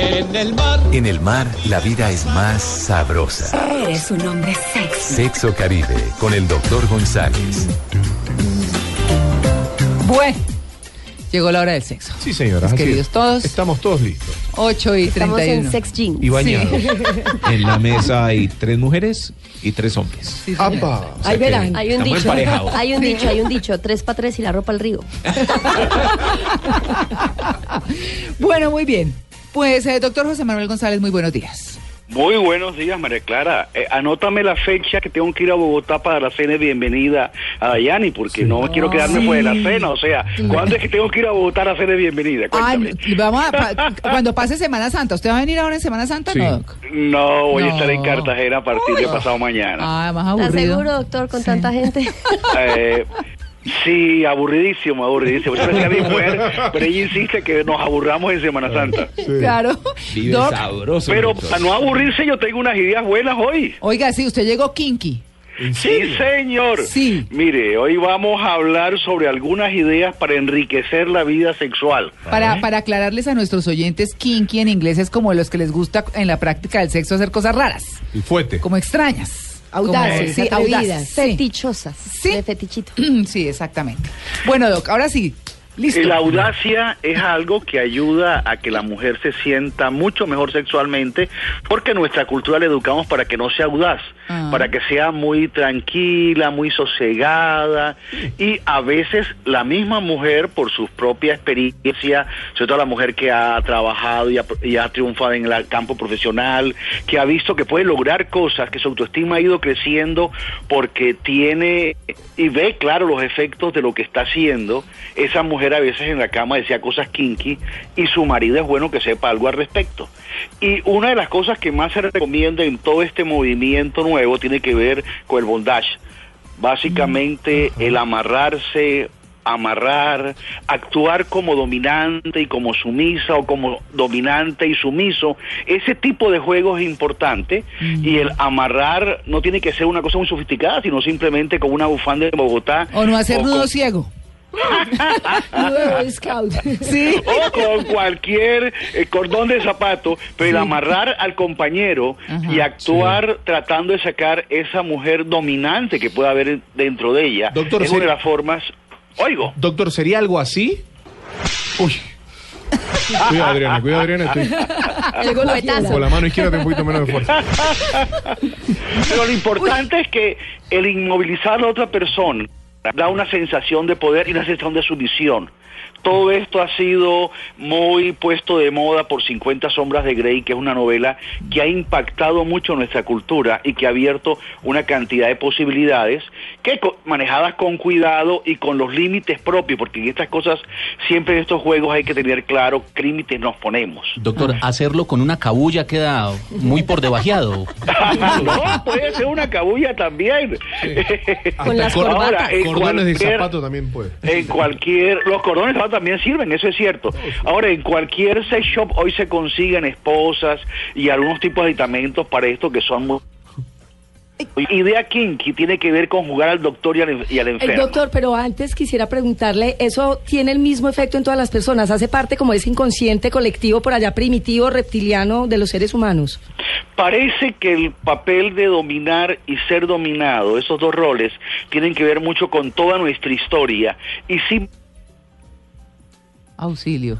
En el mar. En el mar, la vida es más sabrosa. Eres un hombre sexy. Sexo Caribe, con el doctor González. Bueno, llegó la hora del sexo. Sí, señora. Mis así queridos es. todos. Estamos todos listos. 8 y Estamos 31. en sex jeans. Y bañados. En la mesa hay tres mujeres y tres hombres. Sí. ¡Apa! O sea Ahí verán. Hay un dicho, hay un dicho, hay un dicho, tres para tres y la ropa al río. Bueno, muy bien. Pues, eh, doctor José Manuel González, muy buenos días. Muy buenos días, María Clara. Eh, anótame la fecha que tengo que ir a Bogotá para la cena de bienvenida a Dayani, porque no quiero quedarme fuera de la cena. O sea, ¿cuándo es que tengo que ir a Bogotá a la cena de bienvenida? Cuéntame. vamos a, pa- cuando pase Semana Santa, ¿usted va a venir ahora en Semana Santa, Sí. no, doc? No, voy a No. estar en Cartagena a partir de pasado mañana. Ah, más ¿Estás aburrido. seguro, doctor, con tanta gente? Eh, sí, aburridísimo, aburridísimo. Eso decía mi mujer, pero ella insiste que nos aburramos en Semana Santa. Claro. Vive Doc, sabroso. Pero doctor. para no aburrirse, yo tengo unas ideas buenas hoy. oiga, sí, usted llegó kinky. ¿En Sí, señor. Sí. Mire, hoy vamos a hablar sobre algunas ideas para enriquecer la vida sexual. Para, para aclararles a nuestros oyentes, kinky en inglés es como los que les gusta en la práctica del sexo hacer cosas raras, El fuete. como extrañas. Audaces, Como- sí, audaces. Fetichosas, Sí. de fetichito. Sí, exactamente. Bueno, Doc, ahora sí, listo. Y la audacia es algo que ayuda a que la mujer se sienta mucho mejor sexualmente, porque en nuestra cultura le educamos para que no sea audaz, Ah. para que sea muy tranquila, muy sosegada, y a veces la misma mujer, por su propia experiencia, sobre todo la mujer que ha trabajado y ha, y ha triunfado en el campo profesional, que ha visto que puede lograr cosas, que su autoestima ha ido creciendo porque tiene y ve claro los efectos de lo que está haciendo, esa mujer a veces en la cama decía cosas kinky y su marido es bueno que sepa algo al respecto. Y una de las cosas que más se recomienda en todo este movimiento nuevo tiene que ver con el bondage. Básicamente el amarrarse, amarrar, actuar como dominante y como sumisa o como dominante y sumiso. Ese tipo de juego es importante y el amarrar no tiene que ser una cosa muy sofisticada, sino simplemente con una bufanda de Bogotá. O no hacer nudo ciego. Sí. o con cualquier eh, cordón de zapato, pero el amarrar al compañero Ajá. y actuar tratando de sacar esa mujer dominante que pueda haber dentro de ella Doctor, es una de ¿sería- las formas. Oigo. Doctor, ¿sería algo así? Uy. Cuidado, Adriana, cuidado, Adriana. Estoy El golpetazo. con la mano izquierda tengo un poquito menos de fuerza. Pero lo importante es que el inmovilizar a la otra persona da una sensación de poder y una sensación de sumisión. Todo esto ha sido muy puesto de moda por 50 sombras de Grey, que es una novela que ha impactado mucho nuestra cultura y que ha abierto una cantidad de posibilidades que manejadas con cuidado y con los límites propios, porque en estas cosas siempre en estos juegos hay que tener claro qué límites nos ponemos. Doctor, hacerlo con una cabulla queda muy por debajeado. no, puede ser una cabulla también. Con las Ahora, corbatas. en Cordones de zapato también puede. En cualquier, los cordones de zapato también sirven, eso es cierto. Ahora, en cualquier sex shop hoy se consiguen esposas y algunos tipos de aditamentos para esto que son muy... Idea kinky tiene que ver con jugar al doctor y al, y al El enfermo. doctor, pero antes quisiera preguntarle, ¿eso tiene el mismo efecto en todas las personas? ¿Hace parte como ese inconsciente colectivo por allá primitivo, reptiliano de los seres humanos? Parece que el papel de dominar y ser dominado, esos dos roles, tienen que ver mucho con toda nuestra historia. Y sí, Auxilio.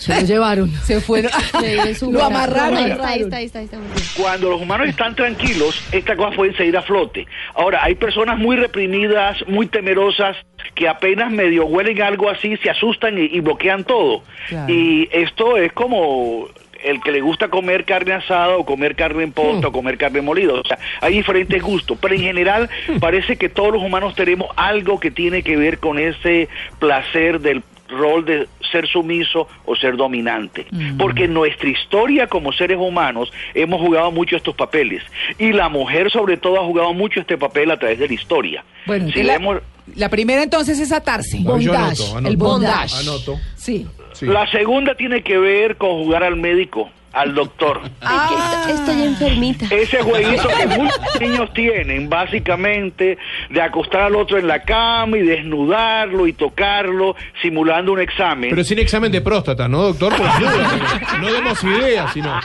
Se lo llevaron. Se fueron. Lo amarraron. Ahí está, ahí está, ahí está, cuando los humanos están tranquilos, estas cosas pueden salir a flote. Ahora, hay personas muy reprimidas, muy temerosas, que apenas medio huelen algo así, se asustan y, y bloquean todo. Claro. Y esto es como el que le gusta comer carne asada o comer carne en posta o comer carne molida. O sea, hay diferentes gustos, pero en general parece que todos los humanos tenemos algo que tiene que ver con ese placer del rol de ser sumiso o ser dominante. Porque en nuestra historia como seres humanos hemos jugado mucho estos papeles. Y la mujer sobre todo ha jugado mucho este papel a través de la historia. Bueno, Si la, la primera entonces es atarse. Yo anoto, Bondage, anoto. el bondage. Anoto. Sí. Sí. La segunda tiene que ver con jugar al médico, al doctor. Ay, que est- estoy enfermita. Ese jueguito que muchos niños tienen, básicamente, de acostar al otro en la cama y desnudarlo y tocarlo, simulando un examen. Pero sin examen de próstata, ¿no, doctor? Por ayuda. No demos ideas, sino.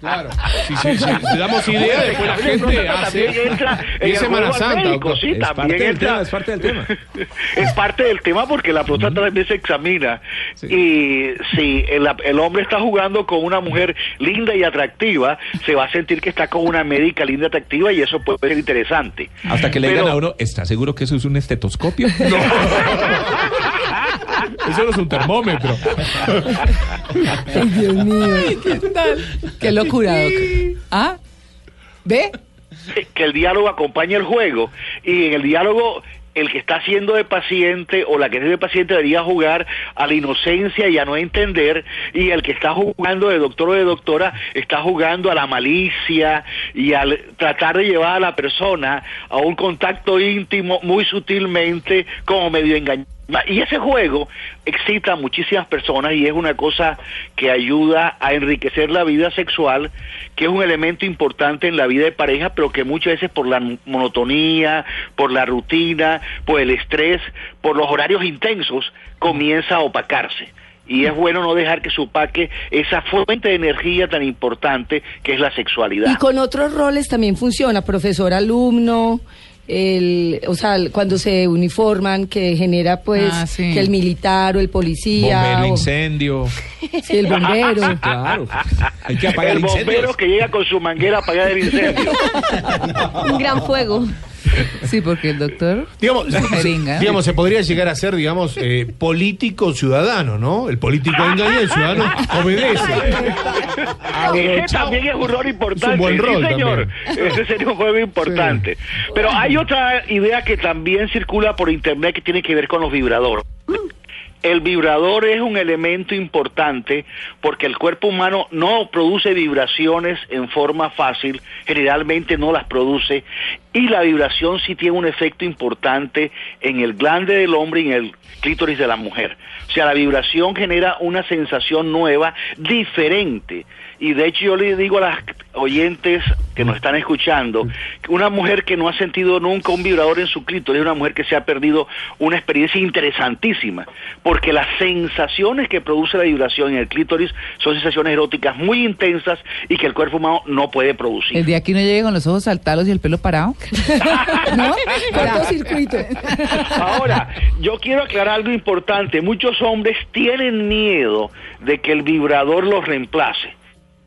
Claro. Si, si- si- si damos ideas, después la gente hace. También entra en Y es Semana Santa, médico, sí, Es también parte del entra- tema, es parte del tema. es parte del tema porque la próstata también se examina. Y si el, el hombre está jugando con una mujer linda y atractiva, se va a sentir que está con una médica linda y atractiva y eso puede ser interesante. Hasta que le Pero- digan a uno, ¿está seguro que eso es un estetoscopio? Eso no es un termómetro. Ay, Dios mío. ¿qué tal? Qué locura, Doc. ¿Ah? ¿Ve? que el diálogo acompaña el juego y en el diálogo el que está haciendo de paciente o la que es de paciente debería jugar a la inocencia y a no entender y el que está jugando de doctor o de doctora está jugando a la malicia y al tratar de llevar a la persona a un contacto íntimo muy sutilmente como medio engañado. Y ese juego excita a muchísimas personas y es una cosa que ayuda a enriquecer la vida sexual, que es un elemento importante en la vida de pareja, pero que muchas veces por la monotonía, por la rutina, por el estrés, por los horarios intensos, comienza a opacarse. Y es bueno no dejar que se opaque esa fuente de energía tan importante que es la sexualidad. Y con otros roles también funciona, profesor alumno, el, o sea, cuando se uniforman, que genera pues Ah, sí. que el militar o el policía. Bombero, o- incendio. Sí, el bombero. Claro. Hay que apagar el bombero incendios. que llega con su manguera a apagar el incendio. Un gran fuego. Sí, porque el doctor. Digamos, Jeringa. digamos, se podría llegar a ser, digamos, eh, político ciudadano, ¿no? El político engaña y el ciudadano obedece. Ese también es un rol importante. Es un buen rol sí, señor. Ese sería un juego importante. Pero hay otra idea que también circula por internet que tiene que ver con los vibradores. El vibrador es un elemento importante porque el cuerpo humano no produce vibraciones en forma fácil, generalmente no las produce, y la vibración sí tiene un efecto importante en el glande del hombre y en el clítoris de la mujer. O sea, la vibración genera una sensación nueva, diferente. Y de hecho yo le digo a las oyentes que nos están escuchando, que una mujer que no ha sentido nunca un vibrador en su clítoris una mujer que se ha perdido una experiencia interesantísima, porque las sensaciones que produce la vibración en el clítoris son sensaciones eróticas muy intensas y que el cuerpo humano no puede producir. El día que uno llegue con los ojos saltados y el pelo parado. ¿No? Cortocircuito. Ahora, yo quiero aclarar algo importante. Muchos hombres tienen miedo de que el vibrador los reemplace.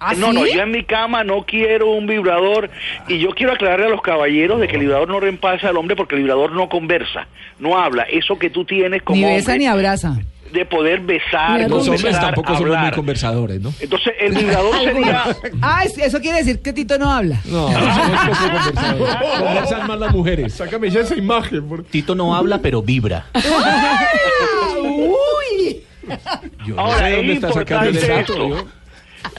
¿Ah, no, no, yo en mi cama no quiero un vibrador y yo quiero aclararle a los caballeros de que el vibrador no reemplaza al hombre porque el vibrador no conversa, no habla. Eso que tú tienes como Ni besa hombre ni abraza. de poder besar, Los hombres tampoco somos muy hablar. conversadores, ¿no? Entonces, el vibrador sería... Ah, es- eso quiere decir que Tito no habla. No. Conversan más las mujeres. Sácame ya esa imagen. por- Tito no habla, pero vibra. ¡Uy! Yo no Ahora, sé es dónde está sacando el dato.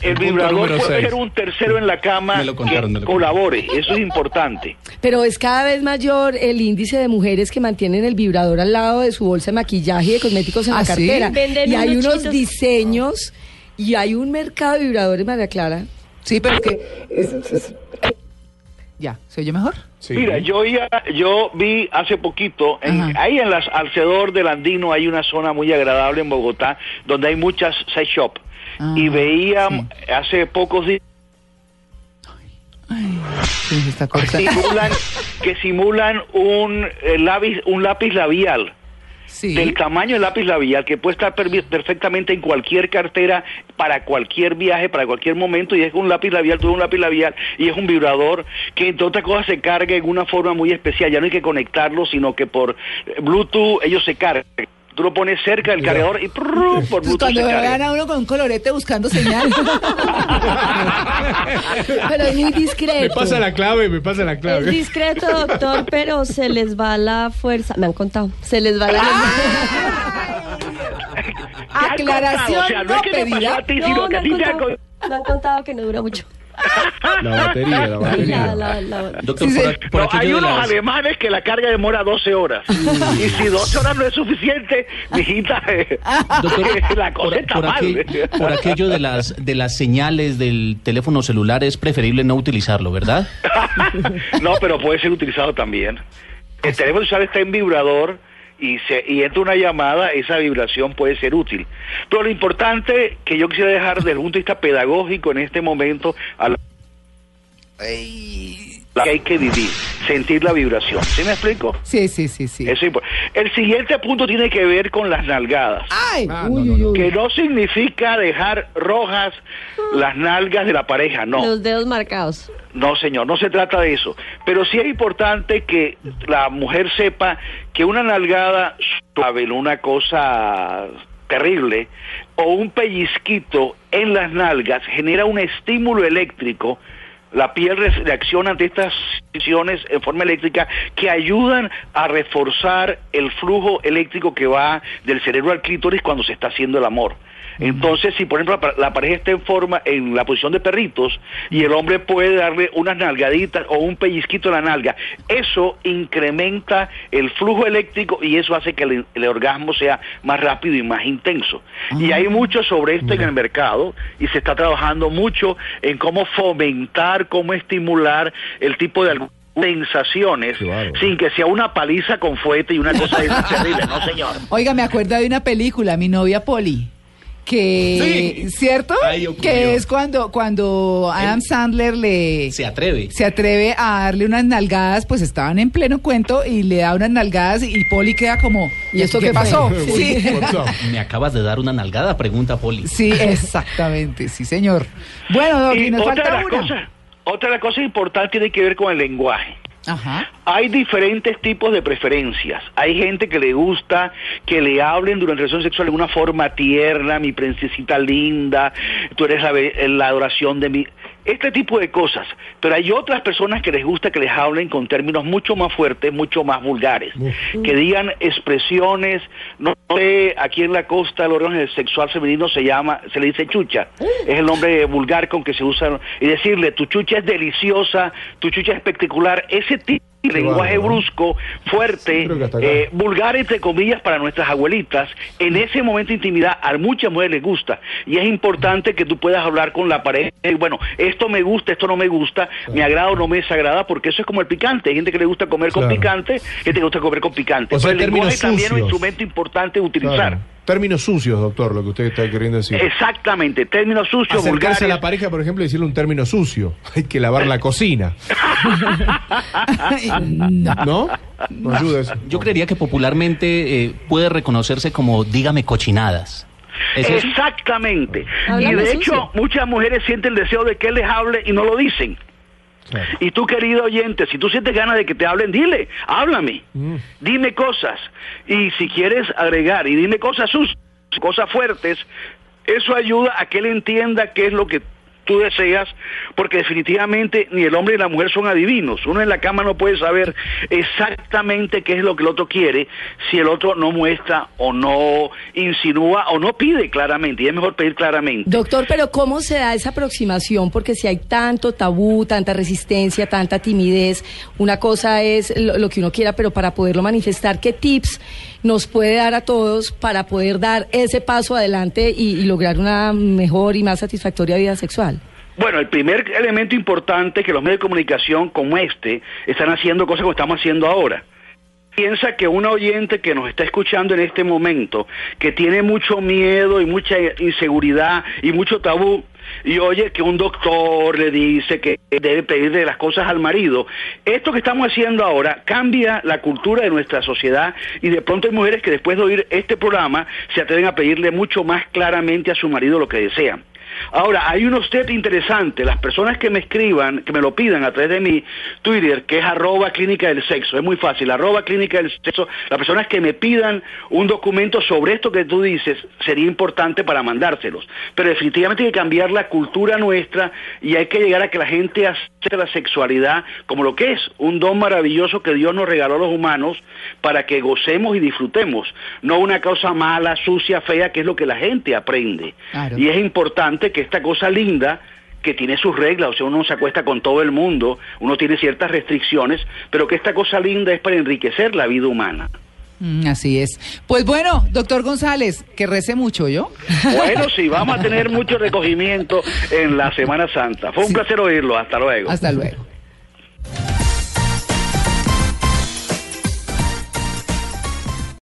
El vibrador puede seis. ser un tercero en la cama contaron, que colabore. Eso es importante. Pero es cada vez mayor el índice de mujeres que mantienen el vibrador al lado de su bolsa de maquillaje y de cosméticos en ¿Ah, la sí? cartera. Venden y hay unos unos chitos. diseños y hay un mercado de vibradores, María Clara. Sí, pero es que. es- es- Ya, ¿se oye mejor? Sí. Mira, yo ya, yo vi hace poquito, en- ahí en las alrededor del Andino hay una zona muy agradable en Bogotá, donde hay muchas sex shop. Ah, y veía hace pocos días Sí, se está cortando. simulan, que simulan un eh, lápiz, un lápiz labial. Del tamaño del lápiz labial que puede estar perfectamente en cualquier cartera para cualquier viaje, para cualquier momento y es un lápiz labial, todo un lápiz labial y es un vibrador que entre otras cosas se carga en una forma muy especial, ya no hay que conectarlo, sino que por Bluetooth ellos se cargan. Tú lo pones cerca del cargador y prrr, por Bluetooth cuando se vean a uno con un colorete buscando señal. Pero es muy Me discreto. pasa la clave, me pasa la Es clave. discreto, doctor, pero se les va la fuerza. Me han contado. Se les va la. Aclaración o sea, no no es que te pasó pedida. a ti, No, sino no que a ti te han contado, no han contado que no dura mucho. La batería, la batería. La- la- la- Doctor, Sí, por, sí. a- por No, hay unos las... alemanes que la carga demora 12 horas. y si 12 horas no es suficiente, mijita, eh, Doctor, la cosa por, está por mal. aquel- por aquello de las de las señales del teléfono celular es preferible no utilizarlo, ¿verdad? no, pero puede ser utilizado también. El teléfono celular está en vibrador y, se, y entra una llamada, esa vibración puede ser útil. Pero lo importante que yo quisiera dejar desde el punto de vista pedagógico en este momento a la la que hay que vivir, sentir la vibración. ¿Sí me explico? Sí, sí, sí, sí. Es El siguiente punto tiene que ver con las nalgadas. Ay, Ah, uy, no, uy, no, uy. Que no significa dejar rojas las nalgas de la pareja, no. Los dedos marcados. No, señor, no se trata de eso. Pero sí es importante que la mujer sepa que una nalgada suave, una cosa terrible, o un pellizquito en las nalgas genera un estímulo eléctrico. La piel re- reacciona ante estas situaciones en forma eléctrica que ayudan a reforzar el flujo eléctrico que va del cerebro al clítoris cuando se está haciendo el amor. Entonces, si por ejemplo la, pa- la pareja está en forma, en la posición de perritos, y el hombre puede darle unas nalgaditas o un pellizquito en la nalga, eso incrementa el flujo eléctrico y eso hace que el, el orgasmo sea más rápido y más intenso. Y hay mucho sobre esto en el mercado y se está trabajando mucho en cómo fomentar, cómo estimular el tipo de sensaciones sin que sea una paliza con fuete y una cosa de esas terrible, no señor. Oiga, me acuerdo de una película, Mi novia Polly. Que, Sí. ¿cierto? Que es cuando, cuando Adam Sandler le Se atreve. se atreve a darle unas nalgadas, pues estaban en pleno cuento y le da unas nalgadas y Polly queda como, ¿y esto qué pasó? Sí. Me acabas de dar una nalgada, pregunta Poli. Sí, exactamente, sí, señor. Bueno, Doc, y Y nos otra falta una. cosas, otra cosas importantes tiene que ver con el lenguaje. Ajá. Hay diferentes tipos de preferencias. Hay gente que le gusta que le hablen durante la relación sexual de una forma tierna, mi princesita linda, tú eres la, la adoración de mi... Este tipo de cosas. Pero hay otras personas que les gusta que les hablen con términos mucho más fuertes, mucho más vulgares. Que digan expresiones, no sé, aquí en la costa el órgano sexual femenino se llama, se le dice chucha. Es el nombre vulgar con que se usa. Y decirle, tu chucha es deliciosa, tu chucha es espectacular. Ese tipo lenguaje brusco, fuerte, eh, vulgar entre comillas para nuestras abuelitas, en ese momento de intimidad a muchas mujeres les gusta. Y es importante que tú puedas hablar con la pareja y bueno, esto me gusta, esto no me gusta, me agrada o no me desagrada, porque eso es como el picante, hay gente que le gusta comer con picante, gente que le gusta comer con picante. O sea, Pero el lenguaje también es un instrumento importante de utilizar. Claro. Términos sucios, doctor, lo que usted está queriendo decir. Exactamente, términos sucios, Acercarse vulgares. a la pareja, por ejemplo, y decirle un término sucio. Hay que lavar la cocina. ¿No? No ayuda eso. Yo creería que popularmente eh, puede reconocerse como dígame cochinadas. Exactamente. Y de sucio. hecho, muchas mujeres sienten el deseo de que él les hable y no lo dicen. Claro. Y tú, querido oyente, si tú sientes ganas de que te hablen, dile, háblame, Mm. dime cosas. Y si quieres agregar, y dime cosas sus, cosas fuertes, eso ayuda a que él entienda qué es lo que tú deseas, porque definitivamente ni el hombre ni la mujer son adivinos. Uno en la cama no puede saber exactamente qué es lo que el otro quiere si el otro no muestra o no insinúa o no pide claramente. Y es mejor pedir claramente. Doctor, pero ¿cómo se da esa aproximación? Porque si hay tanto tabú, tanta resistencia, tanta timidez, una cosa es lo, lo que uno quiera, pero para poderlo manifestar, ¿qué tips nos puede dar a todos para poder dar ese paso adelante y, lograr una mejor y más satisfactoria vida sexual? Bueno, el primer elemento importante que los medios de comunicación como este están haciendo cosas como estamos haciendo ahora. Piensa que un oyente que nos está escuchando en este momento, que tiene mucho miedo y mucha inseguridad y mucho tabú, y oye que un doctor le dice que debe pedirle las cosas al marido, esto que estamos haciendo ahora cambia la cultura de nuestra sociedad y de pronto hay mujeres que después de oír este programa se atreven a pedirle mucho más claramente a su marido lo que desean. Ahora, hay unos test interesantes. Las personas que me escriban, que me lo pidan a través de mi Twitter, que es arroba clínica del sexo, es muy fácil, arroba clínica del sexo, las personas que me pidan un documento sobre esto que tú dices, sería importante para mandárselos. Pero definitivamente hay que cambiar la cultura nuestra y hay que llegar a que la gente acepte la sexualidad como lo que es, un don maravilloso que Dios nos regaló a los humanos para que gocemos y disfrutemos, no una cosa mala, sucia, fea, que es lo que la gente aprende. Claro. Y es importante que esta cosa linda que tiene sus reglas, o sea, uno no se acuesta con todo el mundo, uno tiene ciertas restricciones, pero que esta cosa linda es para enriquecer la vida humana. Mm, Así es. Pues bueno, doctor González, que rece mucho, ¿yo? Bueno, sí, vamos a tener mucho recogimiento en la Semana Santa. Fue un placer oírlo. Hasta luego. Hasta luego.